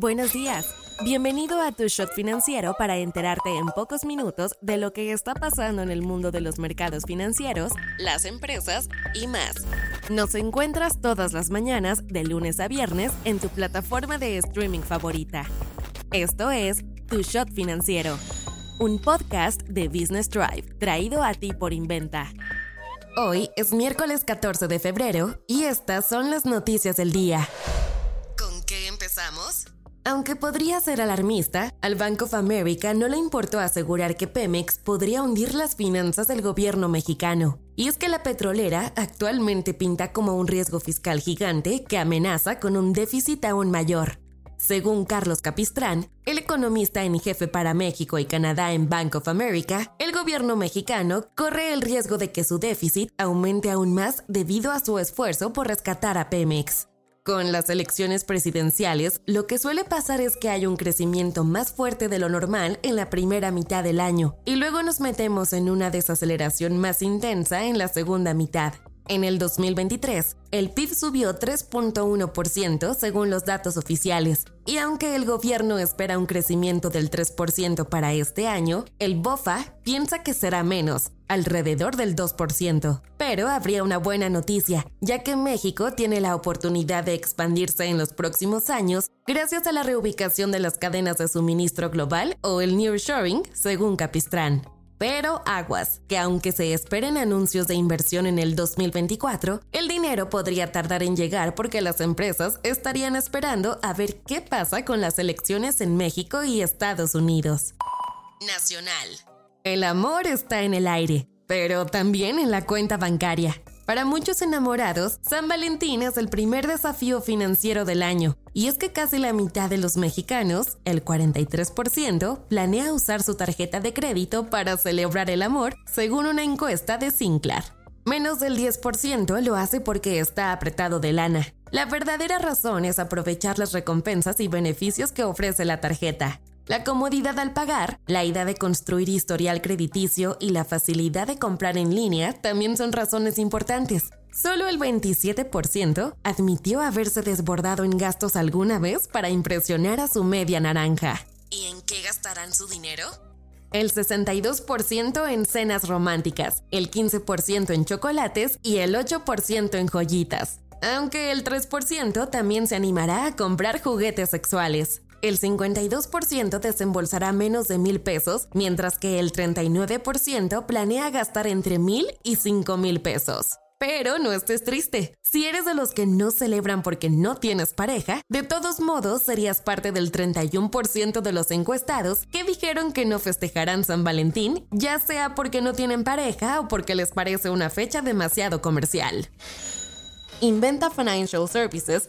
Buenos días. Bienvenido a tu shot financiero para enterarte en pocos minutos de lo que está pasando en el mundo de los mercados financieros, las empresas y más. Nos encuentras todas las mañanas de lunes a viernes en tu plataforma de streaming favorita. Esto es Tu Shot Financiero, un podcast de Business Drive traído a ti por Inventa. Hoy es miércoles 14 de febrero y estas son las noticias del día. ¿Con qué empezamos? Aunque podría ser alarmista, al Bank of America no le importó asegurar que Pemex podría hundir las finanzas del gobierno mexicano. Y es que la petrolera actualmente pinta como un riesgo fiscal gigante que amenaza con un déficit aún mayor. Según Carlos Capistrán, el economista en jefe para México y Canadá en Bank of America, el gobierno mexicano corre el riesgo de que su déficit aumente aún más debido a su esfuerzo por rescatar a Pemex. Con las elecciones presidenciales, lo que suele pasar es que hay un crecimiento más fuerte de lo normal en la primera mitad del año y luego nos metemos en una desaceleración más intensa en la segunda mitad. En el 2023, el PIB subió 3.1% según los datos oficiales, y aunque el gobierno espera un crecimiento del 3% para este año, el BOFA piensa que será menos, alrededor del 2%. Pero habría una buena noticia, ya que México tiene la oportunidad de expandirse en los próximos años gracias a la reubicación de las cadenas de suministro global o el nearshoring, según Capistrán. Pero aguas, que aunque se esperen anuncios de inversión en el 2024, el dinero podría tardar en llegar porque las empresas estarían esperando a ver qué pasa con las elecciones en México y Estados Unidos. Nacional. El amor está en el aire, pero también en la cuenta bancaria. Para muchos enamorados, San Valentín es el primer desafío financiero del año, y es que casi la mitad de los mexicanos, el 43%, planea usar su tarjeta de crédito para celebrar el amor, según una encuesta de Sinclair. Menos del 10% lo hace porque está apretado de lana. La verdadera razón es aprovechar las recompensas y beneficios que ofrece la tarjeta. La comodidad al pagar, la idea de construir historial crediticio y la facilidad de comprar en línea también son razones importantes. Solo el 27% admitió haberse desbordado en gastos alguna vez para impresionar a su media naranja. ¿Y en qué gastarán su dinero? El 62% en cenas románticas, el 15% en chocolates y el 8% en joyitas. Aunque el 3% también se animará a comprar juguetes sexuales. El 52% desembolsará menos de mil pesos, mientras que el 39% planea gastar entre mil y cinco mil pesos. Pero no estés triste. Si eres de los que no celebran porque no tienes pareja, de todos modos serías parte del 31% de los encuestados que dijeron que no festejarán San Valentín, ya sea porque no tienen pareja o porque les parece una fecha demasiado comercial. Inventa Financial Services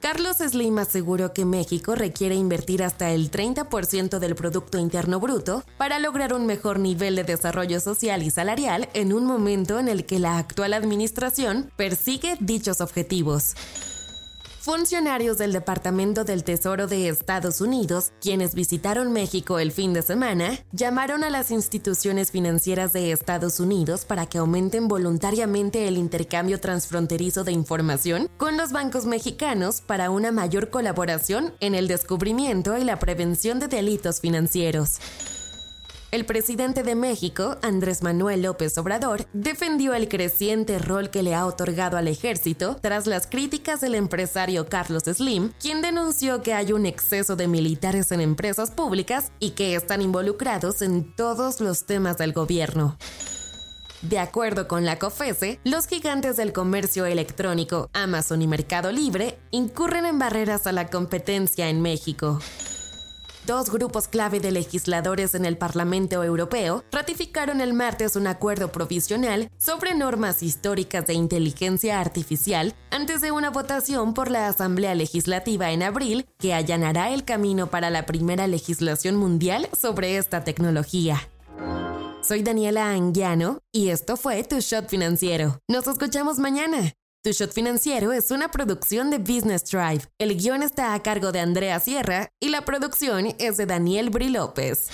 Carlos Slim aseguró que México requiere invertir hasta el 30% del Producto Interno Bruto para lograr un mejor nivel de desarrollo social y salarial en un momento en el que la actual administración persigue dichos objetivos. Funcionarios del Departamento del Tesoro de Estados Unidos, quienes visitaron México el fin de semana, llamaron a las instituciones financieras de Estados Unidos para que aumenten voluntariamente el intercambio transfronterizo de información con los bancos mexicanos para una mayor colaboración en el descubrimiento y la prevención de delitos financieros. El presidente de México, Andrés Manuel López Obrador, defendió el creciente rol que le ha otorgado al ejército tras las críticas del empresario Carlos Slim, quien denunció que hay un exceso de militares en empresas públicas y que están involucrados en todos los temas del gobierno. De acuerdo con la COFESE, los gigantes del comercio electrónico, Amazon y Mercado Libre, incurren en barreras a la competencia en México. Dos grupos clave de legisladores en el Parlamento Europeo ratificaron el martes un acuerdo provisional sobre normas históricas de inteligencia artificial antes de una votación por la Asamblea Legislativa en abril que allanará el camino para la primera legislación mundial sobre esta tecnología. Soy Daniela Anguiano y esto fue Tu Shot Financiero. Nos escuchamos mañana. Tu Shot Financiero es una producción de Business Drive. El guion está a cargo de Andrea Sierra y la producción es de Daniel Bri López.